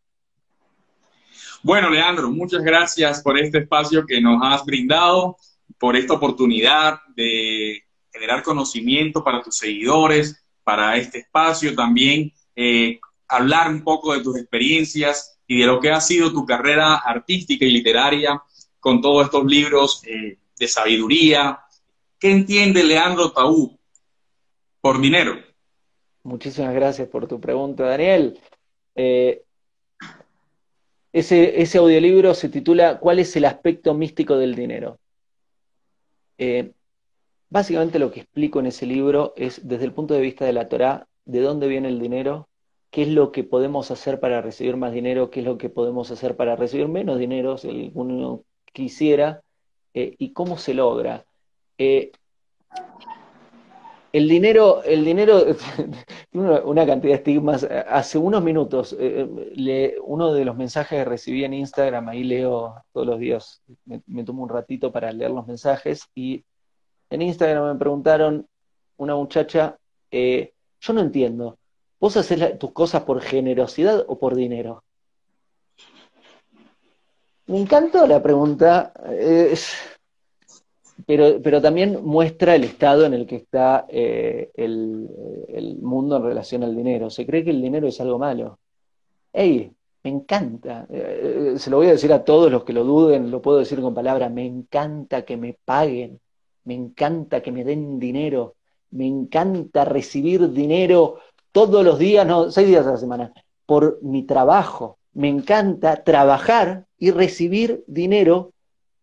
Bueno, Leandro, muchas gracias por este espacio que nos has brindado, por esta oportunidad de generar conocimiento para tus seguidores, para este espacio también, eh, hablar un poco de tus experiencias y de lo que ha sido tu carrera artística y literaria con todos estos libros eh, de sabiduría. ¿Qué entiende Leandro Taú por dinero? Muchísimas gracias por tu pregunta, Daniel. Eh, ese, ese, audiolibro se titula ¿Cuál es el aspecto místico del dinero? Básicamente lo que explico en ese libro es desde el punto de vista de la Torá, de dónde viene el dinero, qué es lo que podemos hacer para recibir más dinero, qué es lo que podemos hacer para recibir menos dinero, si alguno quisiera, eh, y cómo se logra. Eh, el dinero, el dinero una cantidad de estigmas. Hace unos minutos, eh, uno de los mensajes que recibí en Instagram, ahí leo todos los días, me, me, tomo un ratito para leer los mensajes, y en Instagram me preguntaron, una muchacha, yo no entiendo, ¿vos haces tus cosas por generosidad o por dinero? Me encantó la pregunta, pero, pero también muestra el estado en el que está eh, el, el, mundo en relación al dinero. Se cree que el dinero es algo malo. ¡Ey! Me encanta. Eh, se lo voy a decir a todos los que lo duden, lo puedo decir con palabras, me encanta que me paguen me encanta que me den dinero, me encanta recibir dinero todos los días, no, seis días a la semana, por mi trabajo. Me encanta trabajar y recibir dinero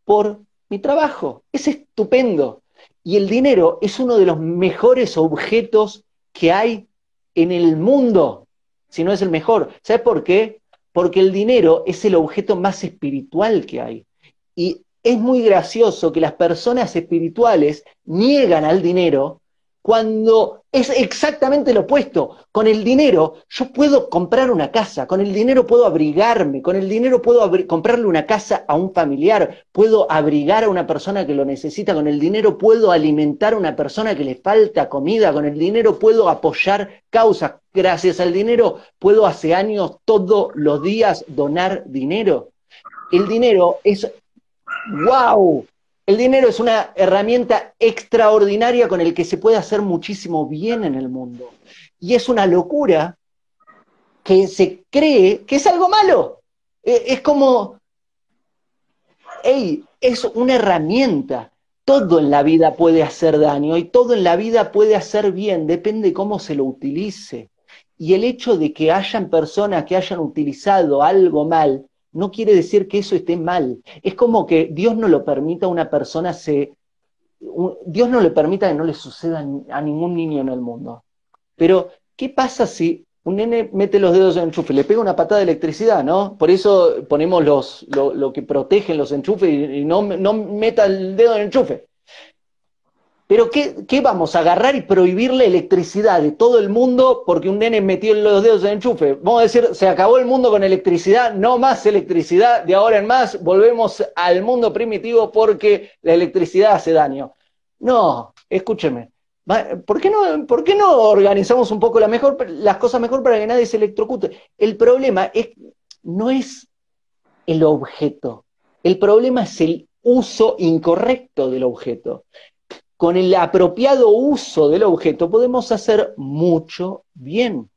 por mi trabajo. Es estupendo. Y el dinero es uno de los mejores objetos que hay en el mundo, si no es el mejor. ¿Sabes por qué? Porque el dinero es el objeto más espiritual que hay. Y es muy gracioso que las personas espirituales niegan al dinero cuando es exactamente lo opuesto. Con el dinero yo puedo comprar una casa, con el dinero puedo abrigarme, con el dinero puedo comprarle una casa a un familiar, puedo abrigar a una persona que lo necesita, con el dinero puedo alimentar a una persona que le falta comida, con el dinero puedo apoyar causas. Gracias al dinero puedo hace años todos los días donar dinero. El dinero es ¡Wow! El dinero es una herramienta extraordinaria con el que se puede hacer muchísimo bien en el mundo. Y es una locura que se cree que es algo malo. E, es como, hey, es una herramienta. Todo en la vida puede hacer daño y todo en la vida puede hacer bien, depende cómo se lo utilice. Y el hecho de que hayan personas que hayan utilizado algo mal no quiere decir que eso esté mal. Es como que Dios no lo permita a una persona se... Dios no le permita que no le suceda a ningún niño en el mundo. Pero, ¿qué pasa si un nene mete los dedos en el enchufe? Le pega una patada de electricidad, ¿no? Por eso ponemos los, lo, que protegen los enchufes y, no, no meta el dedo en el enchufe. Pero ¿qué, vamos a agarrar y prohibir la electricidad de todo el mundo porque un nene metió los dedos en el enchufe? Vamos a decir, se acabó el mundo con electricidad, no más electricidad, de ahora en más volvemos al mundo primitivo porque la electricidad hace daño. No, escúcheme. ¿Por qué no, por qué no organizamos un poco la mejor, las cosas mejor para que nadie se electrocute? El problema es, no es el objeto, el problema es el uso incorrecto del objeto con el apropiado uso del objeto podemos hacer mucho bien.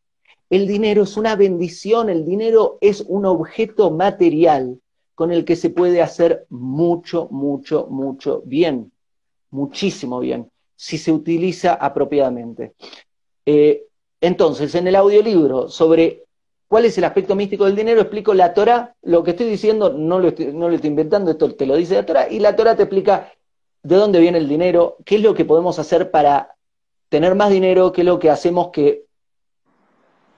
El dinero es una bendición, el dinero es un objeto material con el que se puede hacer mucho, mucho, mucho bien, muchísimo bien, si se utiliza apropiadamente. Eh, entonces, en el audiolibro sobre cuál es el aspecto místico del dinero, explico la Torah, lo que estoy diciendo no lo estoy, no lo estoy inventando, esto te lo dice la Torah, y la Torah te explica de dónde viene el dinero, qué es lo que podemos hacer para tener más dinero, qué es lo que hacemos que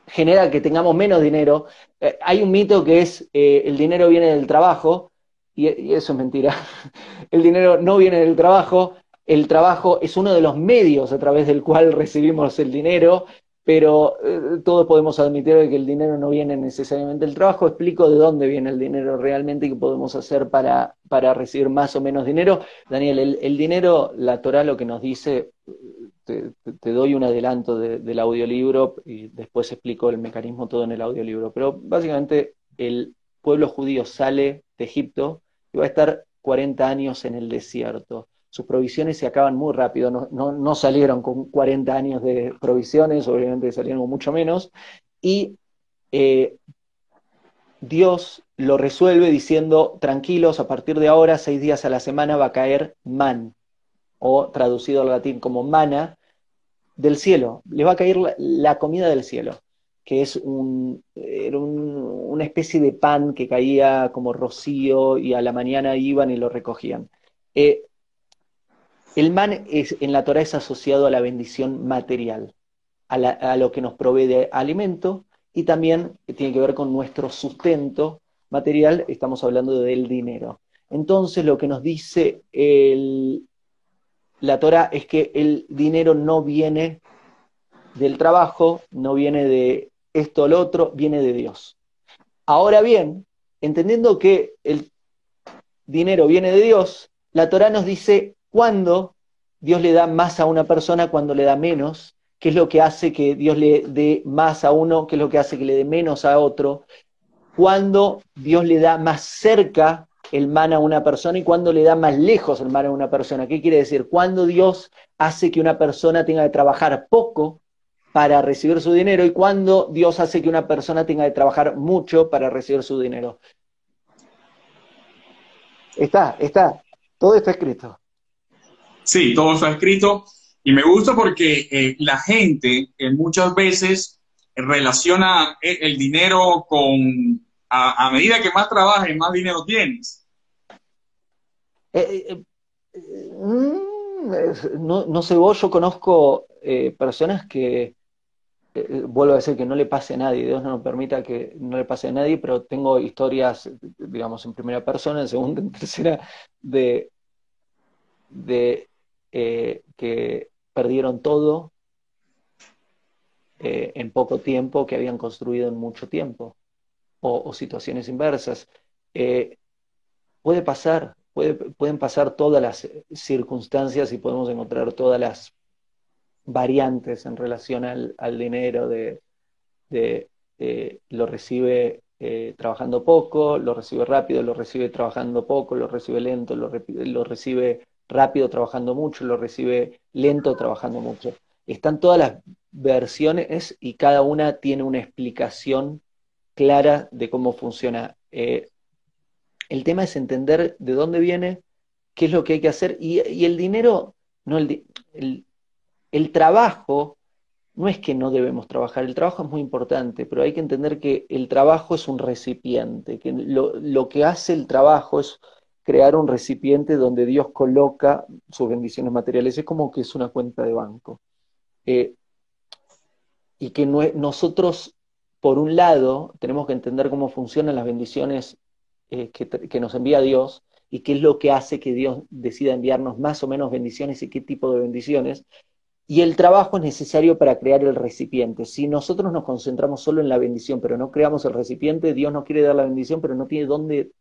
genera que tengamos menos dinero. Eh, hay un mito que es eh, el dinero viene del trabajo, y, eso es mentira. el dinero no viene del trabajo, el trabajo es uno de los medios a través del cual recibimos el dinero, pero eh, todos podemos admitir que el dinero no viene necesariamente del trabajo. Explico de dónde viene el dinero realmente y qué podemos hacer para, para recibir más o menos dinero. Daniel, el, dinero, la Torah lo que nos dice, te, doy un adelanto del audiolibro y después explico el mecanismo todo en el audiolibro, pero básicamente el pueblo judío sale de Egipto y va a estar 40 años en el desierto sus provisiones se acaban muy rápido, no, salieron con 40 años de provisiones, obviamente salieron con mucho menos, y eh, Dios lo resuelve diciendo, tranquilos, a partir de ahora, seis días a la semana va a caer man, o traducido al latín como mana, del cielo, le va a caer la, comida del cielo, que es un, una especie de pan que caía como rocío y a la mañana iban y lo recogían. Eh, el man es, en la Torah es asociado a la bendición material, a, lo que nos provee de alimento y también tiene que ver con nuestro sustento material, estamos hablando del dinero. Entonces lo que nos dice la Torah es que el dinero no viene del trabajo, no viene de esto o lo otro, viene de Dios. Ahora bien, entendiendo que el dinero viene de Dios, la Torah nos dice cuándo Dios le da más a una persona, cuando le da menos, qué es lo que hace que Dios le dé más a uno, qué es lo que hace que le dé menos a otro, cuando Dios le da más cerca el man a una persona y cuando le da más lejos el man a una persona. ¿Qué quiere decir? Cuando Dios hace que una persona tenga que trabajar poco para recibir su dinero y cuando Dios hace que una persona tenga que trabajar mucho para recibir su dinero. Está, está, todo está escrito. Sí, todo está escrito y me gusta porque eh, la gente eh, muchas veces relaciona eh, el, dinero con, a, medida que más trabajes, más dinero tienes. Mm, no, no, sé vos, yo conozco personas que, vuelvo a decir que no le pase a nadie, Dios no nos permita que no le pase a nadie, pero tengo historias, digamos, en primera persona, en segunda, en tercera, de, de eh, que perdieron todo eh, en poco tiempo que habían construido en mucho tiempo, o, situaciones inversas. Eh, puede pasar, pueden pasar todas las circunstancias y podemos encontrar todas las variantes en relación al, dinero de, lo recibe trabajando poco, lo recibe rápido, lo recibe trabajando poco, lo recibe lento, lo, lo recibe rápido trabajando mucho, lo recibe lento trabajando mucho. Están todas las versiones y cada una tiene una explicación clara de cómo funciona. Eh, el tema es entender de dónde viene, qué es lo que hay que hacer y, el dinero, no el, el, trabajo, no es que no debemos trabajar, el trabajo es muy importante, pero hay que entender que el trabajo es un recipiente, que lo, lo que hace el trabajo es crear un recipiente donde Dios coloca sus bendiciones materiales. Es como que es una cuenta de banco. Eh, y que nosotros, por un lado, tenemos que entender cómo funcionan las bendiciones eh, que, nos envía Dios y qué es lo que hace que Dios decida enviarnos más o menos bendiciones y qué tipo de bendiciones. Y el trabajo es necesario para crear el recipiente. Si nosotros nos concentramos solo en la bendición, pero no creamos el recipiente, Dios nos quiere dar la bendición, pero no tiene dónde.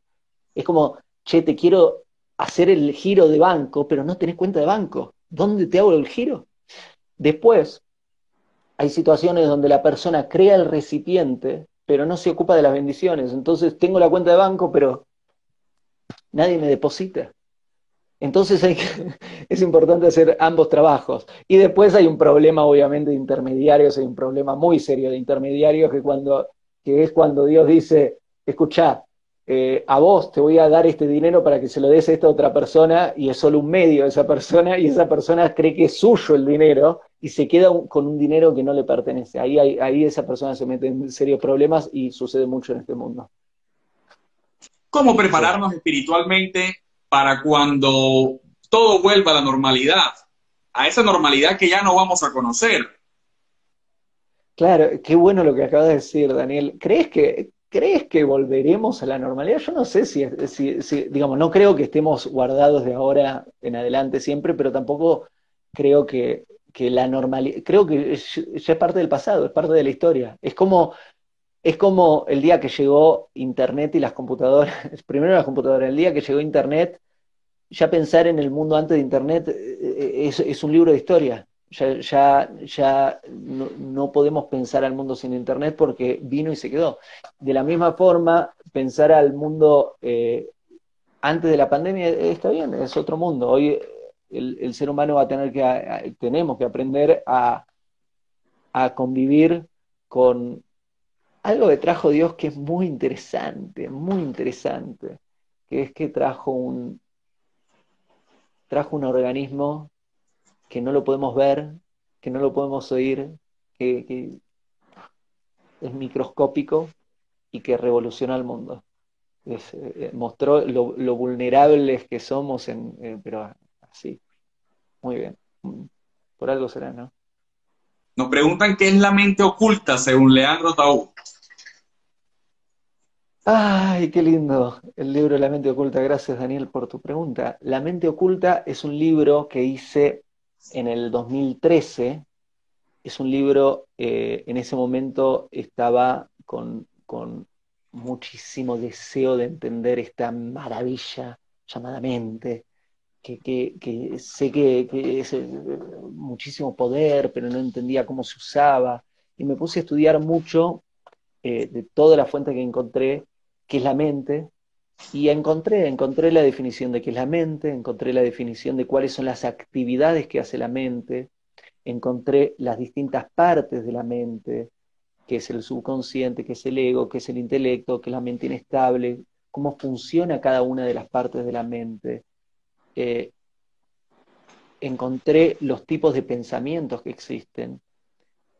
Es como che, te quiero hacer el giro de banco, pero no tenés cuenta de banco. ¿Dónde te hago el giro? Después, hay situaciones donde la persona crea el recipiente, pero no se ocupa de las bendiciones. Entonces tengo la cuenta de banco, pero nadie me deposita. Entonces es importante hacer ambos trabajos. Y después hay un problema, obviamente, de intermediarios, hay un problema muy serio de intermediarios que, cuando, que es cuando Dios dice, escucha, eh, a vos te voy a dar este dinero para que se lo des a esta otra persona y es solo un medio de esa persona y esa persona cree que es suyo el dinero y se queda con un dinero que no le pertenece. Ahí, ahí esa persona se mete en serios problemas y sucede mucho en este mundo. ¿Cómo prepararnos espiritualmente para cuando todo vuelva a la normalidad? A esa normalidad que ya no vamos a conocer. Claro, qué bueno lo que acabas de decir, Daniel. ¿Crees que ¿crees que volveremos a la normalidad? Yo no sé si, si, digamos, no creo que estemos guardados de ahora en adelante siempre, pero tampoco creo que, que la normalidad, creo que ya es parte del pasado, es parte de la historia. Es como, es como el día que llegó Internet y las computadoras, primero las computadoras, el día que llegó Internet, ya pensar en el mundo antes de Internet eh, eh, es un libro de historia. Ya, ya, ya no, podemos pensar al mundo sin Internet porque vino y se quedó. De la misma forma, pensar al mundo eh, antes de la pandemia está bien, es otro mundo. Hoy el, ser humano va a tener que, tenemos que aprender a, a convivir con algo que trajo Dios que es muy interesante, muy interesante, que es que trajo un, trajo un organismo que no lo podemos ver, que no lo podemos oír, que, es microscópico y que revoluciona el mundo. Eh, mostró lo, vulnerables que somos, en, eh, pero así. Muy bien. Por algo será, ¿no? Nos preguntan qué es la mente oculta según Leandro Taú. Ay, qué lindo el libro La mente oculta. Gracias, Daniel, por tu pregunta. La mente oculta es un libro que hice en el 2013. Es un libro, eh, en ese momento estaba con, muchísimo deseo de entender esta maravilla llamada mente, que, sé que, es eh, muchísimo poder, pero no entendía cómo se usaba. Y me puse a estudiar mucho eh, de toda la fuente que encontré, que es la mente, y encontré, encontré la definición de qué es la mente, encontré la definición de cuáles son las actividades que hace la mente, encontré las distintas partes de la mente, que es el subconsciente, que es el ego, que es el intelecto, que es la mente inestable, cómo funciona cada una de las partes de la mente. Eh, encontré los tipos de pensamientos que existen,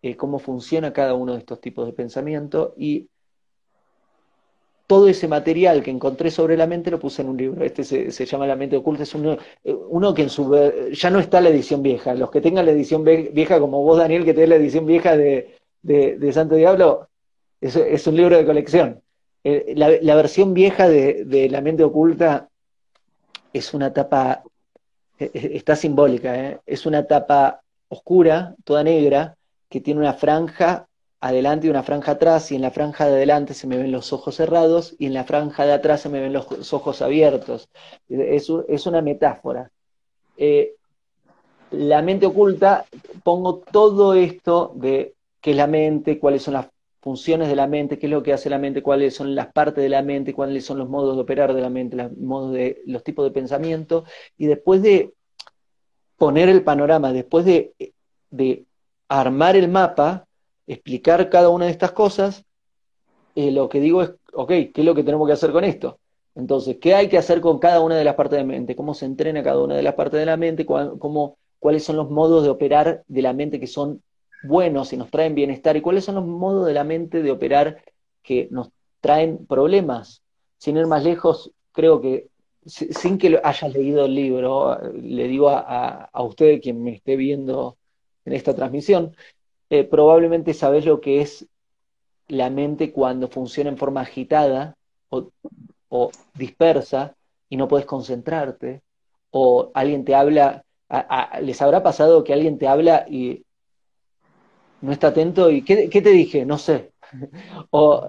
eh, cómo funciona cada uno de estos tipos de pensamientos y todo ese material que encontré sobre la mente lo puse en un libro. Este se, llama La mente oculta. Es uno, uno, que en su, ya no está la edición vieja. Los que tengan la edición vieja, como vos, Daniel, que tenés la edición vieja de, Santo Diablo, es, un libro de colección. Eh, la, versión vieja de, La mente oculta es una tapa, eh, eh, está simbólica, es una tapa oscura, toda negra, que tiene una franja adelante y una franja atrás, y en la franja de adelante se me ven los ojos cerrados, y en la franja de atrás se me ven los ojos abiertos. Es, es una metáfora. Eh, la mente oculta, pongo todo esto de qué es la mente, cuáles son las funciones de la mente, qué es lo que hace la mente, cuáles son las partes de la mente, cuáles son los modos de operar de la mente, los, modos de, los tipos de pensamiento, y después de poner el panorama, después de, de armar el mapa, explicar cada una de estas cosas, eh, lo que digo es, ok, ¿qué es lo que tenemos que hacer con esto? Entonces, ¿qué hay que hacer con cada una de las partes de la mente? ¿Cómo se entrena cada una de las partes de la mente? cómo, ¿Cuáles son los modos de operar de la mente que son buenos y nos traen bienestar? ¿Y cuáles son los modos de la mente de operar que nos traen problemas? Sin ir más lejos, creo que sin que hayas leído el libro, le digo a, a usted, quien me esté viendo en esta transmisión, eh, probablemente sabes lo que es la mente cuando funciona en forma agitada o, dispersa y no puedes concentrarte, o alguien te habla, les habrá pasado que alguien te habla y no está atento y ¿qué, te dije? No sé. O,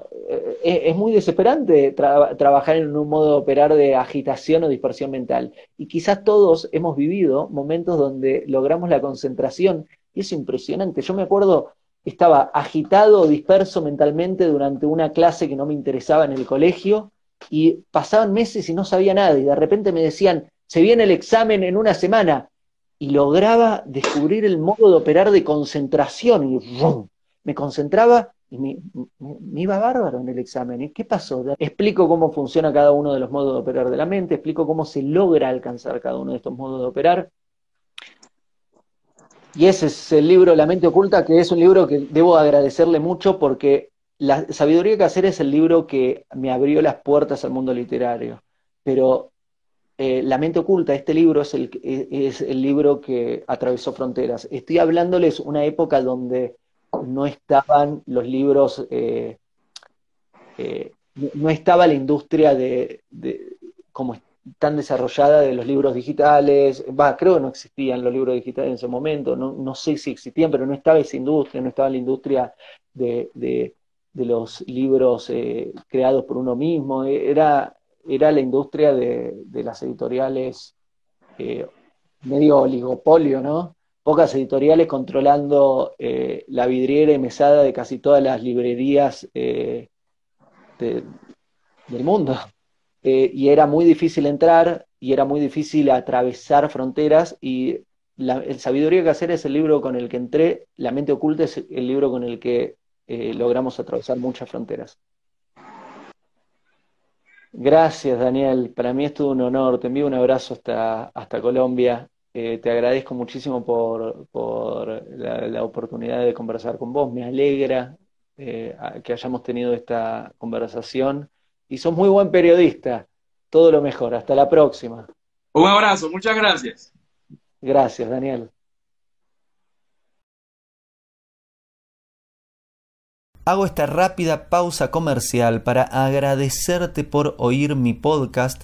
eh, es, muy desesperante trabajar en un modo de operar de agitación o dispersión mental. Y quizás todos hemos vivido momentos donde logramos la concentración y es impresionante. Yo me acuerdo, estaba agitado, disperso mentalmente durante una clase que no me interesaba en el colegio y pasaban meses y no sabía nada y de repente me decían, se viene el examen en una semana y lograba descubrir el modo de operar de concentración y me concentraba y me, iba bárbaro en el examen. ¿Y qué pasó? Explico cómo funciona cada uno de los modos de operar de la mente, explico cómo se logra alcanzar cada uno de estos modos de operar. Y ese es el libro La mente oculta, que es un libro que debo agradecerle mucho porque La sabiduría que hacer es el libro que me abrió las puertas al mundo literario. Pero eh, La mente oculta, este libro es el, es el libro que atravesó fronteras. Estoy hablándoles una época donde no estaban los libros, eh, no estaba la industria de, como tan desarrollada de los libros digitales, va, creo que no existían los libros digitales en ese momento, no, sé si existían, pero no estaba esa industria, no estaba la industria de, los libros eh, creados por uno mismo, e, era, era la industria de, las editoriales eh, medio oligopolio, ¿no? Pocas editoriales controlando eh, la vidriera y mesada de casi todas las librerías del mundo. Eh, y era muy difícil entrar y era muy difícil atravesar fronteras y el Sabiduría que es el libro con el que entré, La mente oculta es el libro con el que eh, logramos atravesar muchas fronteras. Gracias, Daniel. Para mí es todo un honor. Te envío un abrazo hasta, hasta Colombia. Eh, te agradezco muchísimo por, por la, la, oportunidad de conversar con vos. Me alegra que hayamos tenido esta conversación y sos muy buen periodista. Todo lo mejor. Hasta la próxima. Un abrazo. Muchas gracias. Gracias, Daniel. Hago esta rápida pausa comercial para agradecerte por oír mi podcast